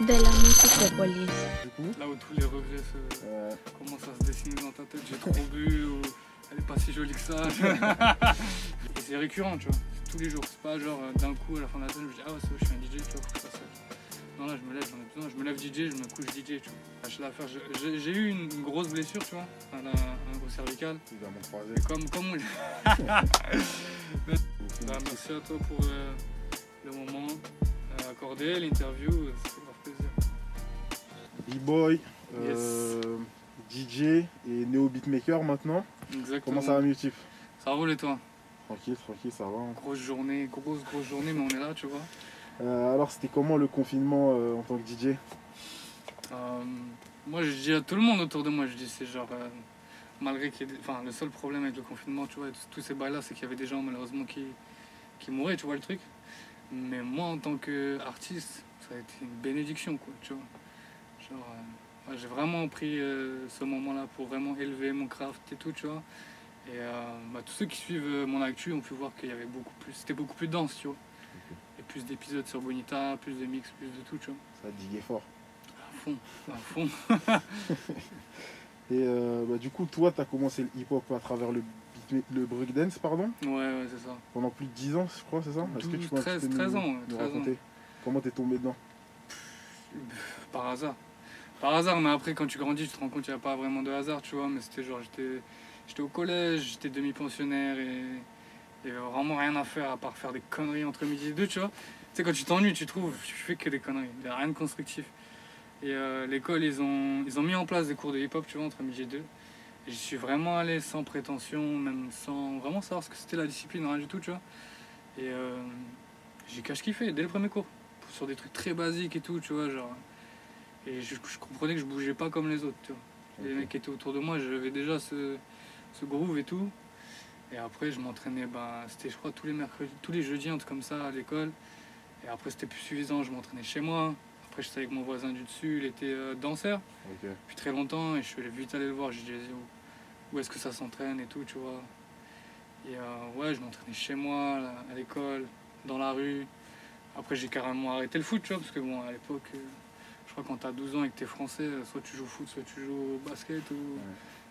de la musicopolis. Du coup, Là où tous les regrets se- euh, commencent à se dessiner dans ta tête, j'ai trop bu ou elle est pas si jolie que ça. Et c'est récurrent, tu vois, c'est tous les jours. C'est pas genre euh, d'un coup à la fin de la semaine, je me dis ah ouais, c'est vrai, je suis un DJ, tu vois, faut que. Non, là, je me lève, j'en ai besoin. Je me lève DJ, je me couche DJ, tu vois. L'affaire. J'ai- eu une grosse blessure, tu vois, à la- un gros cervical. comme, comme on Bah, merci à toi pour euh, le moment euh, accordé, l'interview, B-boy, euh, DJ et néo beatmaker maintenant. Exactement. Comment ça va, Mutif Ça roule et toi? Tranquille, tranquille, ça va. hein. Grosse journée, grosse grosse journée, mais on est là, tu vois. Euh, alors, c'était comment le confinement euh, en tant que DJ Euh, moi, je dis à tout le monde autour de moi, je dis c'est genre malgré qu'il y ait, enfin, le seul problème avec le confinement, tu vois, et tous- ces bails là, c'est qu'il y avait des gens malheureusement qui qui mouraient, tu vois le truc. Mais moi, en tant qu'artiste, ça a été une bénédiction, quoi, tu vois. Genre, euh, j'ai vraiment pris euh, ce moment-là pour vraiment élever mon craft et tout, tu vois. Et euh, bah, tous ceux qui suivent mon actu ont pu voir qu'il y avait beaucoup plus, c'était beaucoup plus dense, tu vois. Et plus d'épisodes sur Bonita, plus de mix, plus de tout, tu vois. Ça diguait fort. À fond, à fond. Et bah, du coup, toi, tu as commencé le hip-hop à travers le, le breakdance, pardon, Ouais, ouais, c'est ça. pendant plus de 10 ans, je crois, c'est ça? Est-ce que 12, tu peux un petit 13, peu 13 nous, ans, ouais, nous 13 ans. Comment t'es tombé dedans? Par hasard. Par hasard, mais après, quand tu grandis, tu te rends compte qu'il n'y a pas vraiment de hasard, tu vois. Mais c'était genre, j'étais, j'étais au collège, j'étais demi-pensionnaire et avait vraiment rien à faire à part faire des conneries entre midi et deux, tu vois. Tu sais, quand tu t'ennuies, tu trouves, tu fais que des conneries, il n'y a rien de constructif. Et euh, l'école, ils ont, ils ont mis en place des cours de hip-hop, tu vois, entre midi et deux. Et j'y suis vraiment allé sans prétention, même sans vraiment savoir ce que c'était la discipline, rien du tout, tu vois. Et euh, j'ai cache kiffé dès le premier cours, sur des trucs très basiques et tout, tu vois, genre. Et je, je comprenais que je bougeais pas comme les autres, tu vois. Les mecs qui étaient autour de moi, j'avais déjà ce, ce groove et tout. Et après, je m'entraînais, bah, c'était, je crois, tous les mercredis, tous les jeudis, un truc comme ça, à l'école. Et après, c'était plus suffisant, je m'entraînais chez moi. Après, j'étais avec mon voisin du dessus, il était euh, danseur depuis très longtemps. Et je suis allé vite aller le voir, j'ai dit, où, où est-ce que ça s'entraîne et tout, tu vois. Et euh, ouais, je m'entraînais chez moi, là, à l'école, dans la rue. Après, j'ai carrément arrêté le foot, tu vois, parce que bon, à l'époque, euh, crois que quand t'as 12 ans et que t'es français, euh, soit tu joues au foot, soit tu joues au basket, ou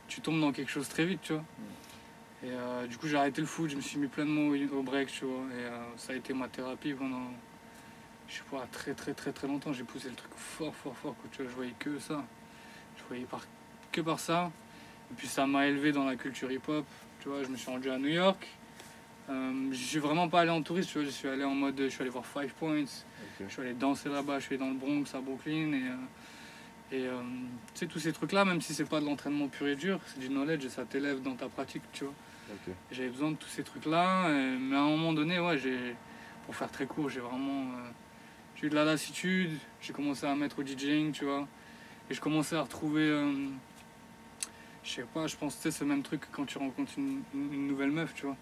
tu tombes dans quelque chose très vite, tu vois. Et euh, du coup, j'ai arrêté le foot, je me suis mis pleinement au, au break, tu vois. Et euh, ça a été ma thérapie pendant, je sais pas, très très très très longtemps. J'ai poussé le truc fort, fort, fort, quoi, tu vois. Je voyais que ça. Je voyais par, que par ça. Et puis ça m'a élevé dans la culture hip-hop, tu vois. Je me suis rendu à New York. Euh, je suis vraiment pas allé en touriste. Je suis allé en mode, je suis allé voir Five Points. Je suis allé danser là-bas, je suis allé dans le Bronx, à Brooklyn. Et, euh, et euh, tu sais, tous ces trucs-là, même si c'est pas de l'entraînement pur et dur, c'est du knowledge et ça t'élève dans ta pratique, tu vois. J'avais besoin de tous ces trucs-là. Mais à un moment donné, ouais, j'ai, pour faire très court, j'ai vraiment. euh, j'ai eu de la lassitude, j'ai commencé à mettre au DJing, tu vois. Et je commençais à retrouver. je sais pas, je pense que c'est ce même truc que quand tu rencontres une, une- une nouvelle meuf, tu vois.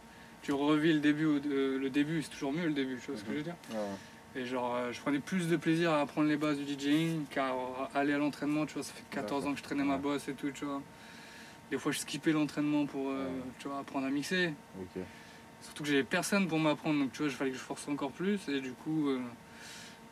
Tu revis le début, euh, le début, c'est toujours mieux le début, tu vois ce que je veux dire. Ah ouais. Et genre, euh, je prenais plus de plaisir à apprendre les bases du DJing qu'à aller à l'entraînement, tu vois. Ça fait 14 ans que je traînais ma bosse et tout, tu vois. Des fois, je skippais l'entraînement pour, euh, tu vois, apprendre à mixer. Surtout que j'avais personne pour m'apprendre, donc tu vois, il fallait que je force encore plus. Et du coup, euh,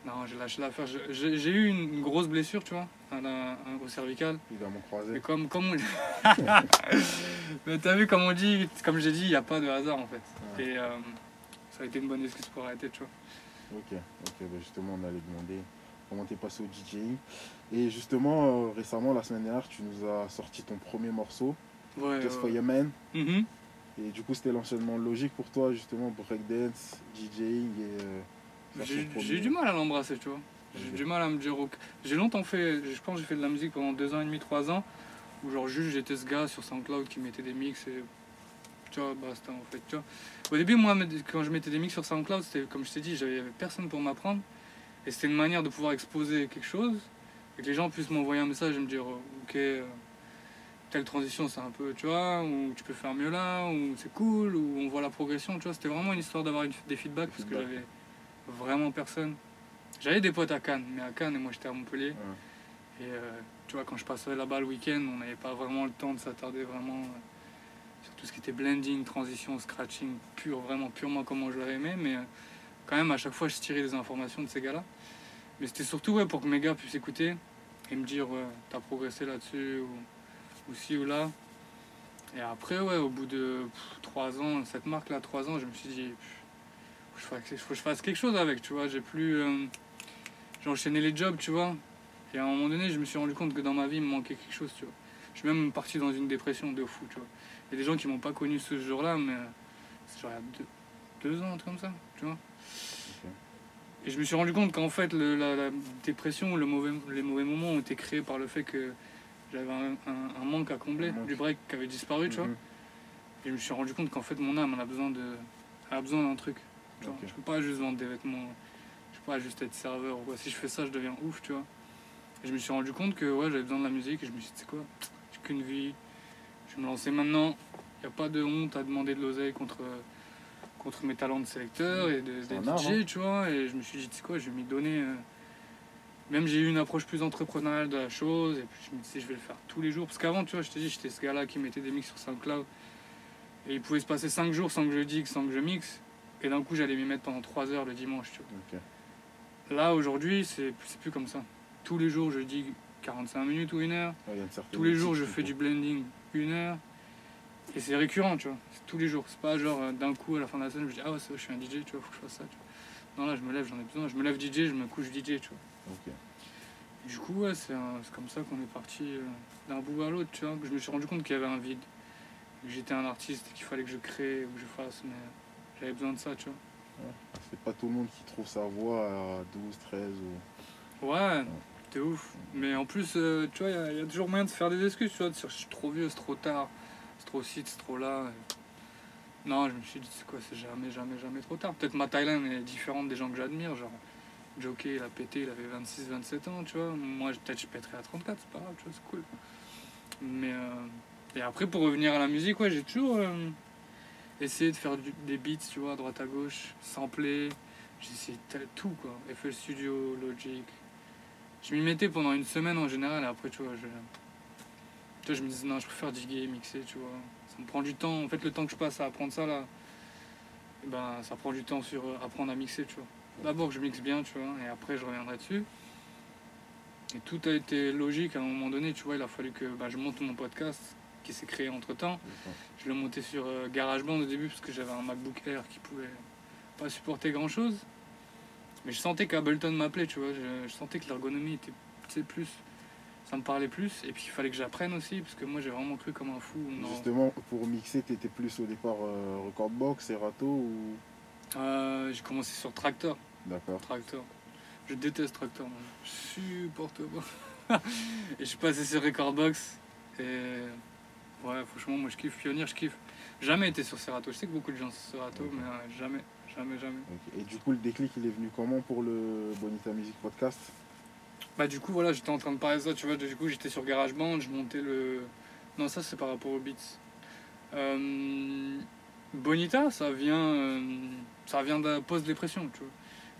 non, j'ai lâché l'affaire. J'ai- eu une grosse blessure, tu vois, à la- au cervical. Évidemment Mais croisé. comme, comme on... Mais t'as vu, comme on dit, comme j'ai dit, il n'y a pas de hasard en fait. Ouais. Et euh, ça a été une bonne excuse pour arrêter, tu vois. Ok, ok, bah justement on allait demander comment t'es passé au DJing. Et justement, euh, récemment, la semaine dernière, tu nous as sorti ton premier morceau, Ouais, Just ouais. for Your Man. Mhm. Et du coup, c'était l'enchaînement logique pour toi, justement, breakdance, DJing et. euh, J'ai eu du mal à l'embrasser, tu vois. J'ai du mal à me dire. ok. J'ai longtemps fait, je pense que j'ai fait de la musique pendant deux ans et demi, trois ans, où genre juste j'étais ce gars sur SoundCloud qui mettait des mix et. Tu vois, basta en fait, tu vois. Au début, moi, quand je mettais des mix sur SoundCloud, c'était comme je t'ai dit, j'avais personne pour m'apprendre. Et c'était une manière de pouvoir exposer quelque chose et que les gens puissent m'envoyer un message et me dire, euh, ok, euh, telle transition c'est un peu, tu vois, ou tu peux faire mieux là, ou c'est cool, ou on voit la progression, tu vois. C'était vraiment une histoire d'avoir des feedbacks parce que j'avais vraiment personne. J'avais des potes à Cannes, mais à Cannes et moi j'étais à Montpellier. Ouais. Et euh, tu vois, quand je passais là-bas le week-end, on n'avait pas vraiment le temps de s'attarder vraiment euh, sur tout ce qui était blending, transition, scratching, pur, vraiment purement comment je l'aurais aimé. Mais euh, quand même, à chaque fois, je tirais des informations de ces gars-là. Mais c'était surtout ouais, pour que mes gars puissent écouter et me dire, ouais, t'as progressé là-dessus, ou, ou ci ou là. Et après, ouais, au bout de 3 ans, cette marque-là, 3 ans, je me suis dit, faut que je fasse quelque chose avec, tu vois. J'ai plus. euh, j'ai enchaîné les jobs, tu vois. Et à un moment donné, je me suis rendu compte que dans ma vie, il me manquait quelque chose, tu vois. Je suis même parti dans une dépression de fou, tu vois. Il y a des gens qui m'ont pas connu ce jour-là, mais euh, c'est genre il y a deux, deux ans, un truc comme ça, tu vois. Et je me suis rendu compte qu'en fait, le- la, la dépression, le mauvais, les mauvais moments ont été créés par le fait que j'avais un, un- un manque à combler, du break qui avait disparu, tu vois. Mhm. Et je me suis rendu compte qu'en fait, mon âme, elle a besoin de, elle a besoin d'un truc. Tu vois. Ok. Je peux pas juste vendre des vêtements, je peux pas juste être serveur. ou quoi. Si je fais ça, je deviens ouf, tu vois. Et je me suis rendu compte que ouais, j'avais besoin de la musique et je me suis dit, c'est quoi? J'ai qu'une vie, je vais me lancer maintenant. Il n'y a pas de honte à demander de l'oseille contre, contre mes talents de sélecteur et de, art, DJ, hein. tu vois. Et je me suis dit, c'est quoi, je vais m'y donner. euh. Même j'ai eu une approche plus entrepreneuriale de la chose et puis je me disais, je vais le faire tous les jours. Parce qu'avant, tu vois, je t'ai dit, j'étais ce gars-là qui mettait des mix sur SoundCloud. Et il pouvait se passer 5 jours sans que je digue, sans que je mixe. Et d'un coup, j'allais m'y mettre pendant 3 heures le dimanche, tu vois. Là, aujourd'hui, c'est plus comme ça. Tous les jours, je digue 45 minutes ou une heure. Ouais, Tous les jours, je fais du blending une heure. Et c'est récurrent, tu vois. C'est tous les jours. C'est pas genre euh, d'un coup à la fin de la semaine, je dis Ah ouais, je suis un DJ, tu vois, faut que je fasse ça. Tu vois. Non, là, je me lève, j'en ai besoin. Je me lève DJ, je me couche DJ, tu vois. Et du coup, ouais, c'est comme ça qu'on est parti euh, d'un bout à l'autre, tu vois. Que je me suis rendu compte qu'il y avait un vide. Que j'étais un artiste, qu'il fallait que je crée ou que je fasse, mais besoin de ça, tu vois. C'est pas tout le monde qui trouve sa voix à 12, 13 ou. Ouais, t'es ouf. Mais en plus, euh, tu vois, il y a- il y, a toujours moyen de se faire des excuses, tu vois, de dire je suis trop vieux, c'est trop tard, c'est trop ci, c'est trop là. Et- Non, je me suis dit, c'est quoi, c'est jamais, jamais, jamais trop tard. Peut-être ma Thaïlande est différente des gens que j'admire, genre Jockey, il a pété, il avait 26, 27 ans, tu vois. Moi, peut-être je pèterai à 34, c'est pas grave, tu vois, c'est cool. Mais, euh, et après, pour revenir à la musique, ouais, j'ai toujours euh, essayé de faire des beats, tu vois, à droite à gauche, sampler. Tel- tout, quoi. FL Studio, Logic. Je m'y mettais pendant une semaine en général, et après, tu vois, je, je me disais, non, je préfère diguer, mixer, tu vois. Ça me prend du temps. En fait, le temps que je passe à apprendre ça, là, eh ben, ça prend du temps sur euh, apprendre à mixer, tu vois. D'abord que je mixe bien, tu vois, et après, je reviendrai dessus. Et tout a été logique à un moment donné, tu vois, il a fallu que bah, je monte mon podcast qui s'est créé entre temps. Je l'ai monté sur euh, GarageBand au début parce que j'avais un MacBook Air qui pouvait pas supporter grand chose. Mais je sentais qu'Ableton m'appelait, tu vois. Je, je sentais que l'ergonomie était plus. Ça me parlait plus. Et puis il fallait que j'apprenne aussi parce que moi j'ai vraiment cru comme un fou. Justement, pour mixer, tu étais plus au départ euh, Recordbox, Serato ou? Euh, j'ai commencé sur Tractor. D'accord. Tractor. Je déteste Tractor, moi. Je supporte pas. et je suis passé sur Recordbox. Et ouais, franchement, moi je kiffe. Pionnier, je kiffe. Jamais été sur Serato. Je sais que beaucoup de gens sont sur Serato, mais ouais, jamais, jamais, jamais. Et du coup, le déclic, il est venu comment pour le Bonita Music Podcast? Bah du coup voilà j'étais en train de parler de ça tu vois du coup j'étais sur GarageBand je montais le non ça c'est par rapport aux beats Euh, Bonita ça vient euh, ça vient de post dépression tu vois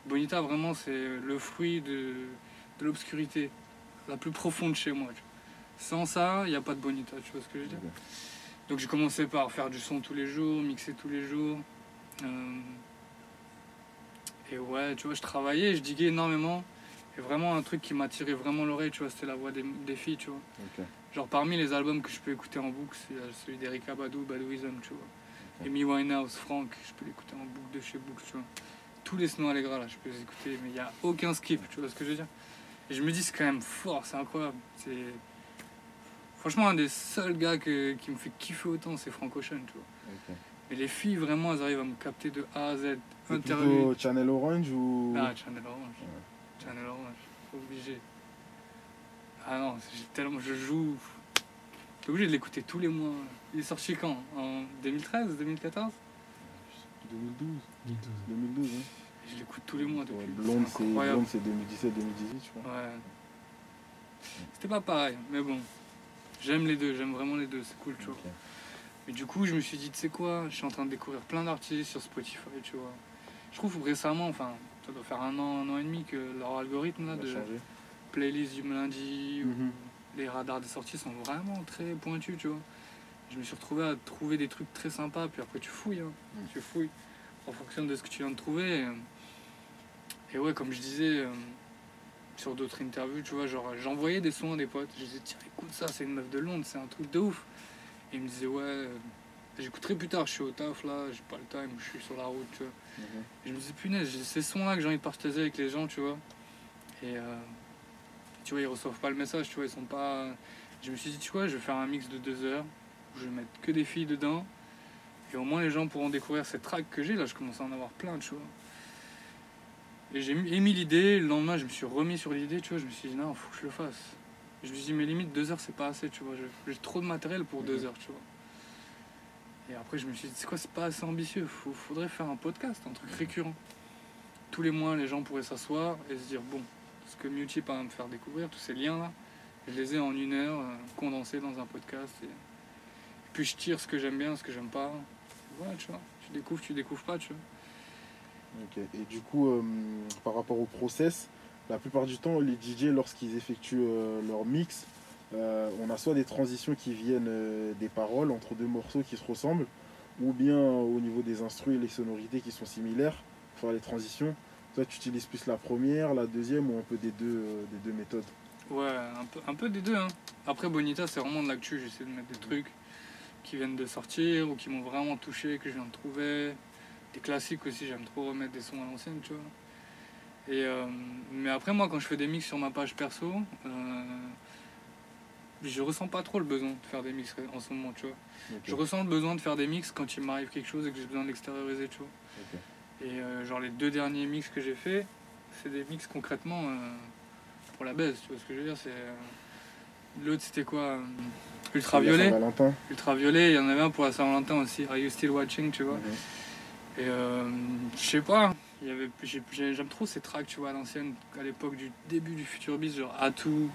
Bonita vraiment c'est le fruit de, de l'obscurité la plus profonde chez moi tu vois. Sans ça il n'y a pas de Bonita tu vois ce que je veux dire donc j'ai commencé par faire du son tous les jours mixer tous les jours Euh, et ouais tu vois je travaillais je diguais énormément et vraiment un truc qui m'attirait vraiment l'oreille, tu vois, c'était la voix des, des filles, tu vois. Genre parmi les albums que je peux écouter en boucle, c'est euh, celui d'Erika Badou, Badouism, tu vois. Amy Winehouse, Frank, je peux l'écouter en boucle de chez boucle, tu vois. Tous les Snow Allegra, là, je peux les écouter, mais il n'y a aucun skip, tu vois ce que je veux dire. Et je me dis, c'est quand même fort, c'est incroyable. C'est... Franchement, un des seuls gars que- qui me fait kiffer autant, c'est Frank Ocean, tu vois. Ok. Et les filles, vraiment, elles arrivent à me capter de A à Z. Interview. plutôt Channel Orange ou. Ah, Channel Orange. Channel Orange, obligé. Ah non, j'ai tellement je joue. T'es obligé de l'écouter tous les mois. Il est sorti quand? En 2013, 2014 2012. 2012, hein. Je l'écoute tous les mois depuis. Ouais. Blonde, c'est 2017-2018, je crois. Ouais. C'était pas pareil, mais bon. J'aime les deux, j'aime vraiment les deux, c'est cool, tu vois. Mais du coup, je me suis dit, tu sais quoi, je suis en train de découvrir plein d'artistes sur Spotify, tu vois. Je trouve récemment, enfin, ça doit faire un an, un an et demi que leur algorithme là, de playlist du lundi ou Mhm. les radars des sorties sont vraiment très pointus, tu vois. Je me suis retrouvé à trouver des trucs très sympas, puis après tu fouilles, hein. Mm. tu fouilles en fonction de ce que tu viens de trouver. Et, et ouais, comme je disais, euh, sur d'autres interviews, tu vois, genre j'envoyais des sons à des potes, je disais tiens écoute ça, c'est une meuf de Londres, c'est un truc de ouf. Et ils me disaient ouais, euh, j'écouterai plus tard, je suis au taf là, j'ai pas le time, je suis sur la route, tu vois. Mhm. Et je me disais punaise, j'ai ces sons là que j'ai envie de partager avec les gens, tu vois. Et euh, tu vois, ils reçoivent pas le message, tu vois, ils sont pas. Je me suis dit, tu vois, je vais faire un mix de deux heures, où je vais mettre que des filles dedans. Et au moins les gens pourront découvrir ces tracks que j'ai, là je commence à en avoir plein, tu vois. Et j'ai mis- émis l'idée, le lendemain je me suis remis sur l'idée, tu vois, je me suis dit non, faut que je le fasse. Et je me suis dit, mais limite deux heures c'est pas assez, tu vois, j'ai trop de matériel pour deux Mhm. heures, tu vois. Et après je me suis dit, c'est quoi, c'est pas assez ambitieux, Faut- faudrait faire un podcast, un truc récurrent. Tous les mois les gens pourraient s'asseoir et se dire, bon, ce que Mutip a à me faire découvrir, tous ces liens là, je les ai en une heure, euh, condensés dans un podcast. Et... puis je tire ce que j'aime bien, ce que j'aime pas. Voilà, tu vois, tu découvres, tu découvres pas, tu vois. Et du coup, euh, par rapport au process, la plupart du temps, les DJ, lorsqu'ils effectuent euh, leur mix, euh, on a soit des transitions qui viennent des paroles entre deux morceaux qui se ressemblent, ou bien au niveau des instrus et les sonorités qui sont similaires pour faire les transitions. Toi, tu utilises plus la première, la deuxième ou un peu des deux, des deux méthodes? Ouais, un peu, un peu des deux. Hein. Après, Bonita, c'est vraiment de l'actu. J'essaie de mettre des trucs qui viennent de sortir ou qui m'ont vraiment touché, que je viens de trouver. Des classiques aussi, j'aime trop remettre des sons à l'ancienne, tu vois. Et, euh, mais après, moi, quand je fais des mix sur ma page perso, euh, je ressens pas trop le besoin de faire des mix en ce moment, tu vois. Je ressens le besoin de faire des mix quand il m'arrive quelque chose et que j'ai besoin de l'extérioriser, tu vois. Et euh, genre les deux derniers mix que j'ai fait, c'est des mix concrètement euh, pour la baisse, tu vois ce que je veux dire. C'est euh, l'autre c'était quoi Ultraviolet. Ultraviolet, il y en avait un pour la Saint-Valentin aussi. Are you still watching, tu vois. Et euh, je sais pas, j'aime trop ces tracks, tu vois, à l'ancienne, à l'époque du début du Future Beast, genre Atu,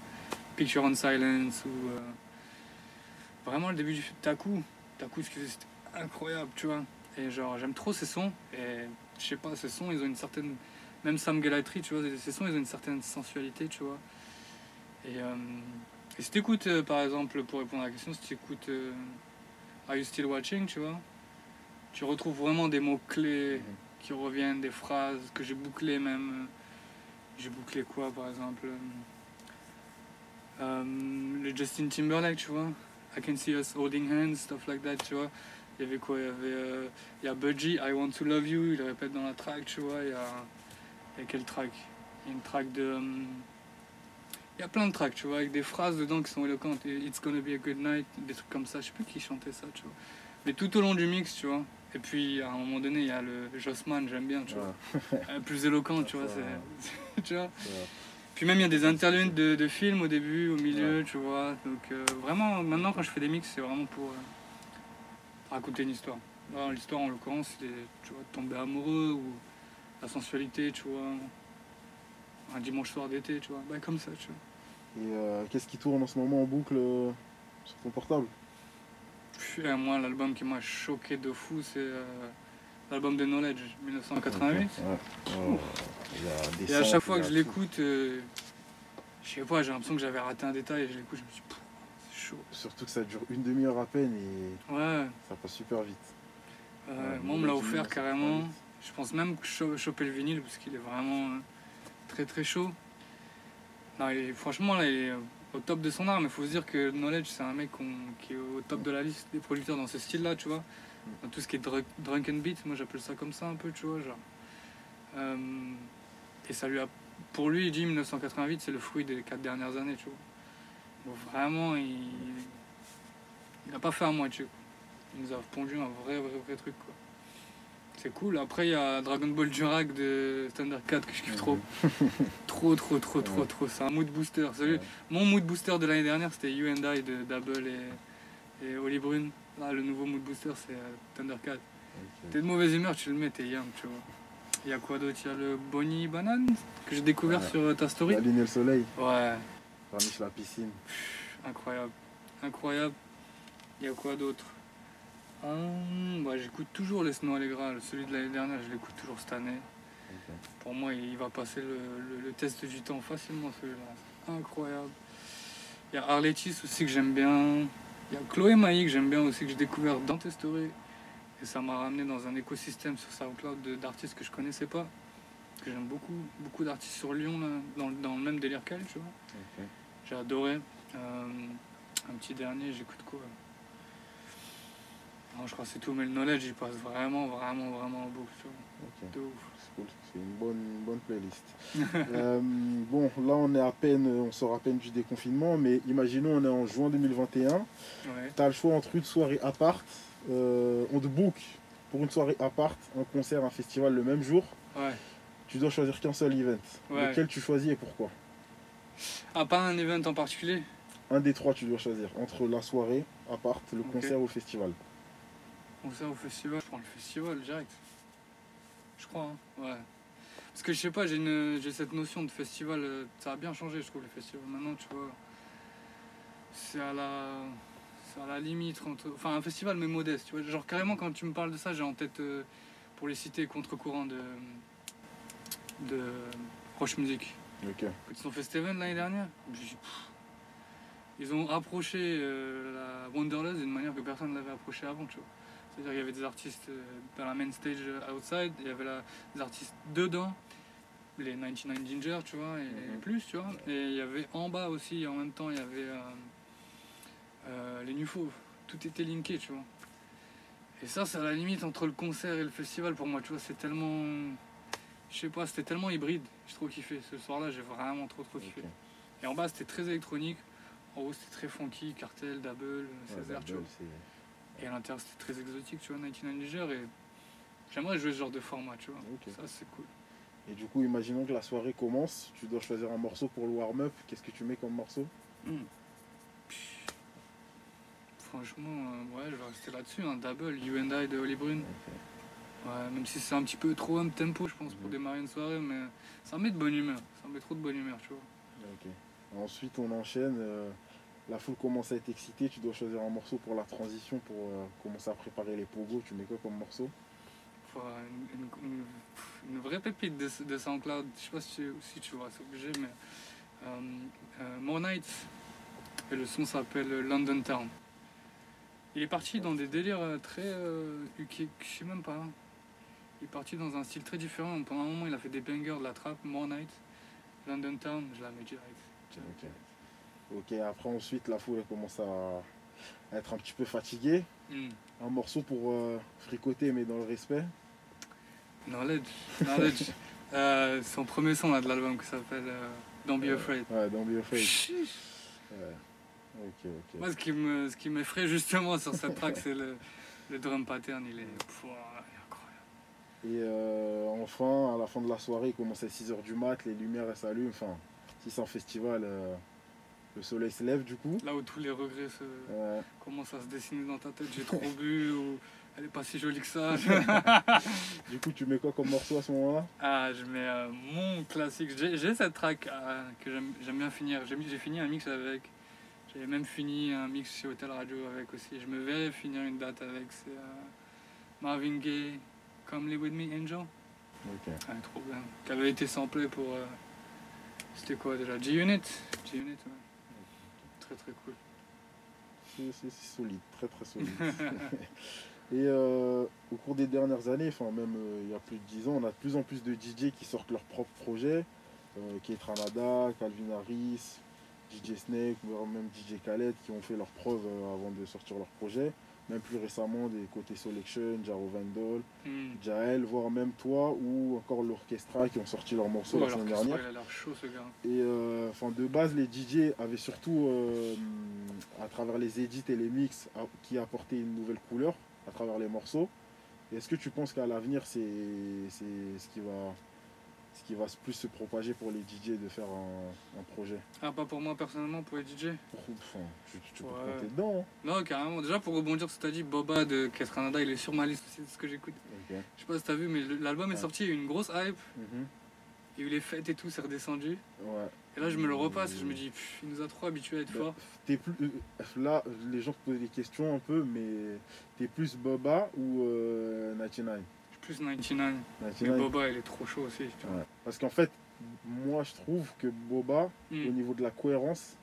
Picture on Silence, ou euh, vraiment le début du Taku. Taku, c'était incroyable, tu vois. Et genre, j'aime trop ces sons, et je sais pas, ces sons, ils ont une certaine. Même Sam Gelatry, tu vois, ces sons, ils ont une certaine sensualité, tu vois. Et, euh, et si t'écoutes, euh, par exemple, pour répondre à la question, si t'écoutes euh, Are You Still Watching, tu vois, tu retrouves vraiment des mots-clés Mhm. qui reviennent, des phrases que j'ai bouclées même. J'ai bouclé quoi, par exemple euh, Le Justin Timberlake, tu vois. I can see us holding hands, stuff like that, tu vois. Il y avait quoi Il y avait. euh, il y a Budgie, I want to love you, il le répète dans la track, tu vois. Il y a, il y a quelle track? Il y a une track de. euh, il y a plein de tracks, tu vois, avec des phrases dedans qui sont éloquentes. It's gonna be a good night, des trucs comme ça. Je sais plus qui chantait ça, tu vois. Mais tout au long du mix, tu vois. Et puis, à un moment donné, il y a le Jossman, j'aime bien, tu vois. Ouais, Euh, plus éloquent, tu vois. C'est- tu vois. Puis même, il y a des interludes de, de films au début, au milieu, tu vois. Donc, euh, vraiment, maintenant, quand je fais des mix, c'est vraiment pour euh, raconter une histoire. L'histoire, en l'occurrence, c'est, tu vois, tomber amoureux ou la sensualité, tu vois. Un dimanche soir d'été, tu vois. Bah, comme ça, tu vois. Et euh, qu'est-ce qui tourne en ce moment en boucle sur ton portable? Euh, moi, l'album qui m'a choqué de fou, c'est euh, l'album de Knowledge, 1988. Ouais. Oh, il y a des Et à chaque fois que je l'écoute, euh, je sais pas, j'ai l'impression que j'avais raté un détail et je l'écoute, je me suis dit, c'est chaud. Surtout que ça dure une demi-heure à peine et Ouais, ça passe super vite. euh, Ouais, moi on me l'a offert carrément. Je pense même que cho- choper le vinyle parce qu'il est vraiment très très chaud. Non, il est- franchement là, il est au top de son art, mais il faut se dire que Knowledge c'est un mec qui est au top de la liste des producteurs dans ce style-là, tu vois. Dans tout ce qui est dru- drunken beat, moi j'appelle ça comme ça un peu, tu vois, genre. Euh, et ça lui a, pour lui, dit 1988, c'est le fruit des quatre dernières années, tu vois. Vraiment, il, il a pas fait à moitié. Il nous a pondu un vrai, vrai, vrai truc, quoi. C'est cool. Après, il y a Dragon Ball Durak de Thunder 4 que je kiffe trop. Trop, trop, trop, trop, trop. C'est un mood booster. Mon mood booster de l'année dernière, c'était You and I de Double et, et Oli Brune. Là, le nouveau mood booster, c'est euh, Thunder 4. Ok. T'es de mauvaise humeur, tu le mets, t'es young, tu vois. Il y a quoi d'autre? Il y a le Bonnie Banane que j'ai découvert sur euh, ta story. La ligne et le soleil, Ouais, Ramis la piscine. incroyable. Incroyable. Il y a quoi d'autre? Hum, bah, J'écoute toujours les Snow Allegra. Celui de l'année dernière, je l'écoute toujours cette année. Pour moi, il va passer le, le- le test du temps facilement, celui-là. C'est incroyable. Il y a Arletis aussi que j'aime bien. Il y a Chloé Maï que j'aime bien aussi, que j'ai découvert dans tes stories. Et ça m'a ramené dans un écosystème sur SoundCloud d'artistes que je connaissais pas. Parce que j'aime beaucoup, beaucoup d'artistes sur Lyon, là, dans, dans le même délire qu'elle, tu vois. J'ai adoré. Euh, un petit dernier, j'écoute quoi? Non, je crois que c'est tout, mais le knowledge, il passe vraiment, vraiment, vraiment en boucle. De ouf. C'est cool. C'est une bonne, bonne playlist. Euh, bon, là on est à peine, on sort à peine du déconfinement, mais imaginons on est en juin 2021. Ouais. Tu as le choix entre une soirée appart, euh, on te book pour une soirée appart, un concert, un festival le même jour. Ouais. Tu dois choisir qu'un seul event. Ouais. Lequel tu choisis et pourquoi? Ah, pas un event en particulier? Un des trois tu dois choisir entre la soirée, appart, le concert ou le festival. Concert au festival, je prends le festival direct. Je crois, hein. ouais. Parce que je sais pas, j'ai cette notion de festival, euh, ça a bien changé, je trouve, les festivals. Maintenant, tu vois, c'est à la, c'est à la limite entre, enfin, un festival mais modeste, tu vois. Genre carrément, quand tu me parles de ça, j'ai en tête, euh, pour les citer, contre-courant de, de Roche Music. Ok. Quand ils ont fait Steven l'année dernière, je ils ont approché euh, la Wonderlust d'une manière que personne ne l'avait approché avant, tu vois. C'est-à-dire qu'il y avait des artistes euh, dans la main stage euh, outside, il y avait la- des artistes dedans, les 99 Ginger, tu vois, et Mhm. plus, tu vois. Et il y avait en bas aussi, en même temps, il y avait euh, euh, les Nufo. Tout était linké, tu vois. Et ça, c'est à la limite entre le concert et le festival pour moi, tu vois. C'est tellement. Je sais pas, c'était tellement hybride. J'ai trop kiffé. Ce soir-là, j'ai vraiment trop trop kiffé. Et en bas, c'était très électronique. En haut, c'était très funky, cartel, double, Ouais, Césaire, tu vois. Et à l'intérieur, c'était très exotique, tu vois, 99 Niger. Et j'aimerais jouer ce genre de format, tu vois. Ça, c'est cool. Et du coup, imaginons que la soirée commence, tu dois choisir un morceau pour le warm-up. Qu'est-ce que tu mets comme morceau? Hmm. Franchement, euh, ouais, je vais rester là-dessus. Un double, You and I de Holly Brune. Ouais, même si c'est un petit peu trop un tempo, je pense, pour Mhm. démarrer une soirée, mais ça met de bonne humeur. Ça met trop de bonne humeur, tu vois. Ok. Ensuite, on enchaîne. euh, la foule commence à être excitée. Tu dois choisir un morceau pour la transition, pour euh, commencer à préparer les pogos. Tu mets quoi comme morceau? Une, vraie pépite de, de SoundCloud. Je sais pas si tu, si tu vois, c'est obligé, mais. Euh, euh, More Nights. Et le son s'appelle London Town. Il est parti dans des délires très. UK, je sais même pas. hein. Il est parti dans un style très différent. Pendant un moment, il a fait des bangers de la trappe, More Nights. London Town, je la mets direct. Ok, après, ensuite, la foule elle commence à être un petit peu fatiguée. Hmm. Un morceau pour euh, fricoter, mais dans le respect. Knowledge. Knowledge. Euh, son premier son là, de l'album qui s'appelle euh, Don't Be Afraid. Ouais, dans Be Afraid. Ouais. Moi, ce qui me, ce qui m'effraie justement sur cette track, c'est le, le drum pattern. Il est, pff, ouah, il est incroyable. Et euh, enfin, à la fin de la soirée, il commence à 6h du mat, les lumières elles s'allument. Enfin, si c'est un festival, le soleil se lève du coup. Là où tous les regrets se, Ouais. commencent à se dessiner dans ta tête, j'ai trop bu ou elle est pas si jolie que ça. Du coup, tu mets quoi comme morceau à ce moment-là? Ah, je mets euh, mon classique. J'ai, cette track euh, que j'aime, bien finir. J'ai, fini un mix avec. J'avais même fini un mix chez Hotel Radio avec aussi. Je me verrais finir une date avec. C'est euh, Marvin Gaye, Come Live With Me Angel. Ok. Ah, trop bien. Qui avait été samplé pour. C'était quoi déjà? G-Unit? G-Unit, ouais. Très très cool. C'est solide, très très solide. Et euh, au cours des dernières années, enfin même euh, il y a plus de 10 ans, on a de plus en plus de DJ qui sortent leurs propres projets. Euh, Kate Ranada, Calvin Harris, DJ Snake, même DJ Khaled qui ont fait leurs preuves euh, avant de sortir leur projet. Même plus récemment des côtés Selection, Jaro Vandal, Hmm. Jael, voire même toi ou encore l'Orchestra qui ont sorti leurs morceaux la semaine dernière. il a l'air chaud ce gars. Et euh, enfin, de base, les DJ avaient surtout, euh, à travers les edits et les mix, qui apportaient une nouvelle couleur à travers les morceaux. Est-ce que tu penses qu'à l'avenir, c'est ce qui va ce qui va se- plus se propager pour les DJ de faire un, un projet Ah, pas pour moi personnellement, pour les DJ Pour- enfin, tu, tu peux te compter dedans. hein. Non, carrément. Déjà, pour rebondir sur ce que tu as dit, Boba de Kate Ranada, il est sur ma liste aussi, c'est ce que j'écoute. Ok. Je sais pas si t'as vu, mais l'album est sorti, il y a eu une grosse hype. Mhm. Il y a eu les fêtes et tout, c'est redescendu. Ouais. Et là, je me le repasse et je me dis, pff, il nous a trop habitués à être Bah, forts. T'es plus, euh, là, les gens te posent des questions un peu, mais t'es plus Boba ou euh, 99 Je suis plus 99. Mais 99 Boba, il est trop chaud aussi. Ouais. Parce qu'en fait, moi je trouve que Boba, Hmm. au niveau de la cohérence,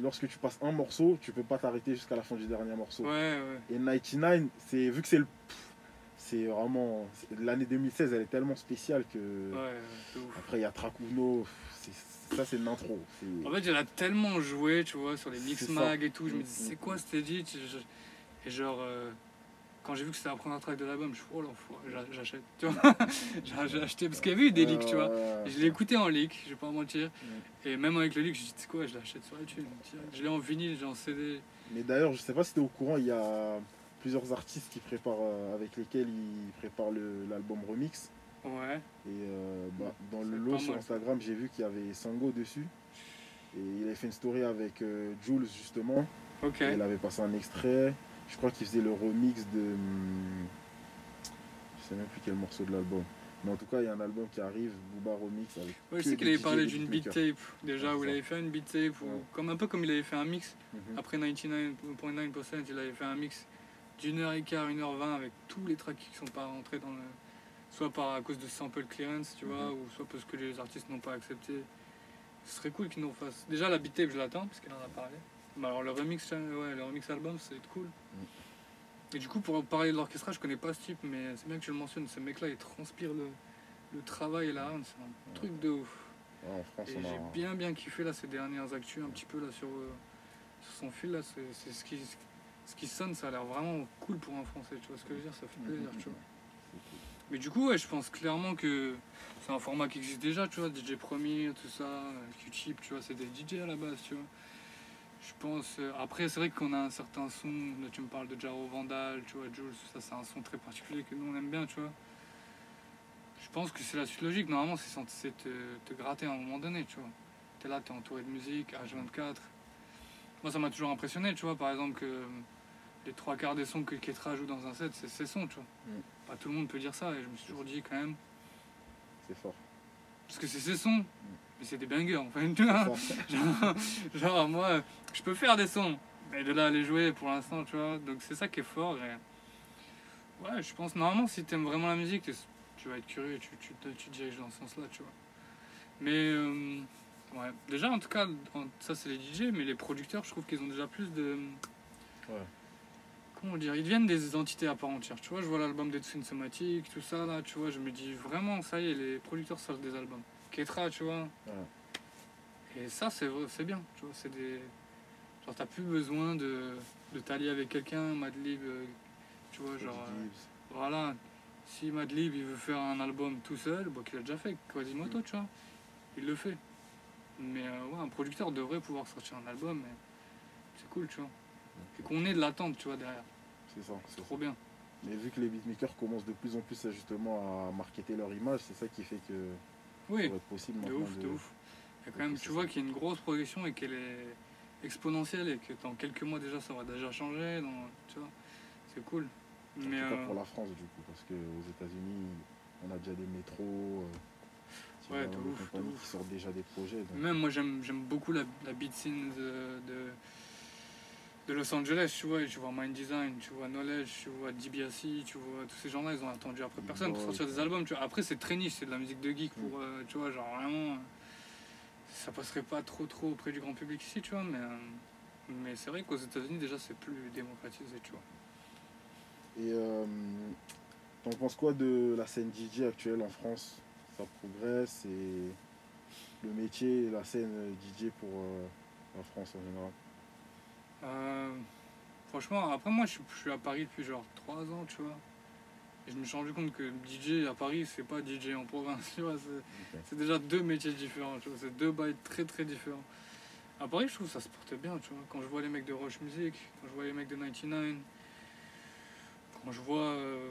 lorsque tu passes un morceau, tu peux pas t'arrêter jusqu'à la fin du dernier morceau. Ouais, ouais. Et 99, c'est vu que c'est le c'est vraiment. L'année 2016, elle est tellement spéciale que. Ouais. Après, il y a Tracuno. Ça, c'est une intro. En fait, j'en ai tellement joué, tu vois, sur les mix mag et tout. Je me Mm, disais, mm, c'est quoi cet edit? Et genre, euh, quand j'ai vu que c'était la première track de l'album, je suis oh j'a- j'achète. Tu vois, j'ai acheté parce qu'il y avait eu des leaks, tu vois. Je l'ai écouté en leak, je vais pas mentir. Et même avec le leak, je dit, c'est quoi, je l'achète sur iTunes. Je l'ai en vinyle, j'ai en CD. Mais d'ailleurs, je sais pas si tu es au courant, il y a plusieurs artistes qui préparent, euh, avec lesquels ils préparent l'album remix. Ouais. Et euh, bah, dans le lot sur. Instagram, j'ai vu qu'il y avait Sango dessus. Et il avait fait une story avec euh, Jules justement. Ok. Et il avait passé un extrait. Je crois qu'il faisait le remix de. hum, Je sais même plus quel morceau de l'album. Mais en tout cas, il y a un album qui arrive, Booba Remix. Avec Ouais, je sais qu'il avait parlé d'une beat tape déjà, où il avait fait une beat tape, comme un peu comme il avait fait un mix. Mhm. Après 99.9%, il avait fait un mix d'une heure et quart, une heure vingt avec tous les tracks qui sont pas rentrés dans le. Soit par à cause de sample clearance, tu vois, Mhm. ou soit parce que les artistes n'ont pas accepté. Ce serait cool qu'ils nous fassent. Déjà, la beat tape, je l'attends, parce qu'il en a parlé. Mais alors, le remix, ouais, le remix album, c'est cool. Et du coup, pour parler de l'orchestra, je connais pas ce type, mais c'est bien que tu le mentionnes. Ce mec-là, il transpire le, le travail et la c'est un truc de ouf. Ouais, en France, Et on a. j'ai bien bien kiffé là ces dernières actus un petit peu là sur, euh, sur son fil là, c'est c'est ce qui ce qui sonne, ça a l'air vraiment cool pour un français, tu vois ce que je veux dire, ça fait plaisir, tu vois. Mais du coup, ouais, je pense clairement que c'est un format qui existe déjà, tu vois, DJ Premier, tout ça, euh, Q-Chip, tu vois, c'est des DJ à la base, tu vois. Je pense. euh, après, c'est vrai qu'on a un certain son. Là, tu me parles de Jaro Vandal, tu vois, Jules, ça, c'est un son très particulier que nous on aime bien, tu vois. Je pense que c'est la suite logique. Normalement, c'est censé te, te gratter à un moment donné, tu vois. T'es là, t'es entouré de musique, H24. Moi, ça m'a toujours impressionné, tu vois, par exemple, que les trois quarts des sons que Ketra joue dans un set, c'est ses sons, tu vois. Mm. Pas tout le monde peut dire ça, et je me suis toujours dit quand même. C'est fort. Parce que c'est ses sons, mais c'est des bangers, enfin, tu vois. Genre, genre, moi, je peux faire des sons, mais de là à les jouer pour l'instant, tu vois. Donc c'est ça qui est fort. Et... Ouais, je pense, normalement, si t'aimes vraiment la musique, tu vas être curieux, tu, tu, tu te diriges dans ce sens-là, tu vois. Mais, euh, ouais, déjà, en tout cas, ça c'est les DJ, mais les producteurs, je trouve qu'ils ont déjà plus de. Ouais. Comment dire Ils deviennent des entités à part entière, tu vois. Je vois l'album d'Edwin Somatic, tout ça, là, tu vois. Je me dis vraiment, ça y est, les producteurs sortent des albums. Ketra, tu vois. Et ça, c'est bien, tu vois, c'est des... Genre, t'as plus besoin de, de t'allier avec quelqu'un, Madlib, euh, tu vois, genre... euh, voilà, si Madlib, il veut faire un album tout seul, bon, qu'il a déjà fait, Quasimoto, tu vois, il le fait. Mais euh, ouais, un producteur devrait pouvoir sortir un album, mais c'est cool, tu vois. Et qu'on ait de l'attente, tu vois, derrière. C'est ça. C'est trop ça. bien. Mais vu que les beatmakers commencent de plus en plus à, justement à marketer leur image, c'est ça qui fait que Oui, être possible de maintenant ouf, de ouf. Il y a quand même, tu vois qu'il y a une grosse progression et qu'elle est exponentielle et que dans quelques mois déjà, ça va déjà changer, dans- tu vois. C'est cool. En Mais tout cas euh, pour la France du coup, parce qu'aux États-Unis, on a déjà des métros, euh, Ouais, de ouf, de ouf. qui sortent déjà des projets. donc- Même moi j'aime j'aime beaucoup la, la beat scene de, de, Los Angeles, tu vois, tu vois Mind Design, tu vois Knowledge, tu vois DBSC, tu vois tous ces gens-là, ils ont attendu après personne pour Ouais, sortir des albums, tu vois. Après c'est très niche, c'est de la musique de geek pour, euh, tu vois, genre vraiment, euh, ça passerait pas trop trop auprès du grand public ici, tu vois, mais, euh, mais c'est vrai qu'aux États-Unis déjà c'est plus démocratisé, tu vois. Et t'en penses quoi de la scène DJ actuelle en France? Ça progresse et le métier et la scène DJ pour la France en général? Euh, franchement, après moi je, suis- je suis à Paris depuis genre 3 ans, tu vois. Et je me suis rendu compte que DJ à Paris, c'est pas DJ en province, tu vois. c'est- déjà deux métiers différents, tu vois. C'est deux bails très très différents. À Paris, je trouve que ça se portait bien, tu vois. Quand je vois les mecs de Roche Music, quand je vois les mecs de 99, quand je vois. euh,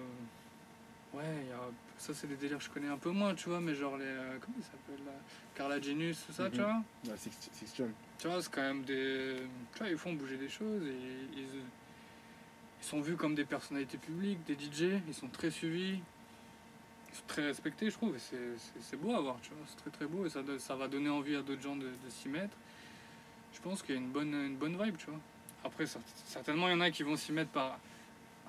Ouais, il y a... ça c'est des délires que je connais un peu moins, tu vois, mais genre les. euh, Comment ils s'appellent là Carla Genius, tout ça, tu Mhm. vois. La Six- Sixtion. Tu vois, c'est quand même des. Tu vois, ils font bouger des choses et ils, ils sont vus comme des personnalités publiques, des DJ, ils sont très suivis, ils sont très respectés, je trouve, et c'est- beau à voir, tu vois, c'est très très beau et ça, ça va donner envie à d'autres gens de, de s'y mettre. Je pense qu'il y a une bonne, une bonne vibe, tu vois. Après, cer- certainement, il y en a qui vont s'y mettre par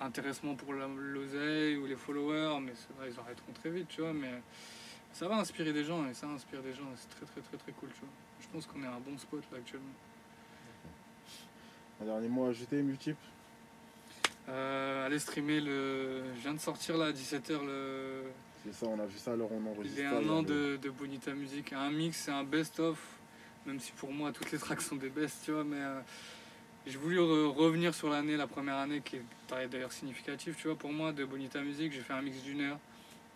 intéressement pour la- l'oseille ou les followers, mais c'est vrai, ils arrêteront très vite, tu vois, mais ça va inspirer des gens et ça inspire des gens, c'est très très très très cool, tu vois. Je pense qu'on est à un bon spot là actuellement. Un dernier mot à multiple? Euh, allez streamer le. Je viens de sortir là à 17h le. C'est ça, on a vu ça alors on enregistre. Un il y a an de Bonita Music. Un mix, c'est un best-of. Même si pour moi, toutes les tracks sont des best, tu vois. Mais euh, j'ai voulu re- revenir sur l'année, la première année, qui est d'ailleurs significative, tu vois. Pour moi, de Bonita Music, j'ai fait un mix d'une heure.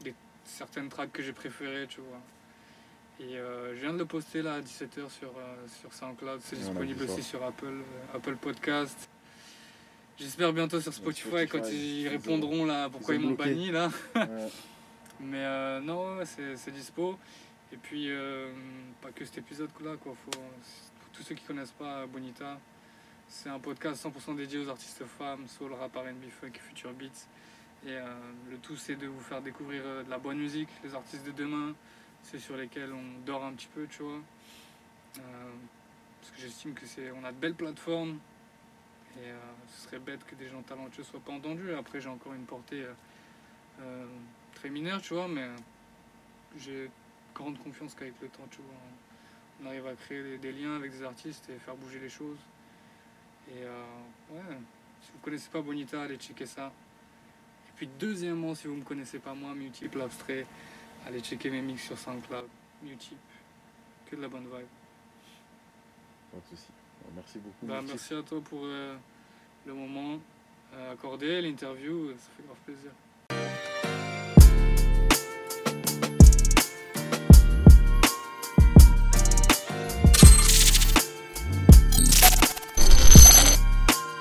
Des, certaines tracks que j'ai préférées, tu vois. Et euh, je viens de le poster là à 17h sur, euh, sur SoundCloud. C'est Ouais, on a disponible aussi sur Apple, euh, Apple Podcast. J'espère bientôt sur Spotify, Spotify, quand ils, ils ont- répondront là pourquoi ils ils, ont m'ont banni là. Ouais. Mais euh, non, ouais, c'est dispo. Et puis, pas que cet épisode-là, quoi. Faut, pour tous ceux qui connaissent pas Bonita, c'est un podcast 100% dédié aux artistes femmes, soul, rap, R&B, funk future beats. Et euh, le tout, c'est de vous faire découvrir euh, de la bonne musique, les artistes de demain, ceux sur lesquels on dort un petit peu, tu vois. Euh, parce que j'estime que c'est, on a de belles plateformes. Et ce serait bête que des gens talentueux soient pas entendus. Après, j'ai encore une portée très mineure, tu vois, mais j'ai grande confiance qu'avec le temps, tu vois, on, arrive à créer des liens avec des artistes et faire bouger les choses. Et euh, ouais, si vous connaissez pas Bonita, allez checker ça. Et puis deuxièmement, si vous me connaissez pas moi, Mutip, l'abstrait, allez checker mes mix sur SoundCloud, Mutip, que de la bonne vibe. Pas de souci. Bon, Merci beaucoup. Bah, merci à toi pour euh, le moment euh, accordé, l'interview, ça fait grave plaisir.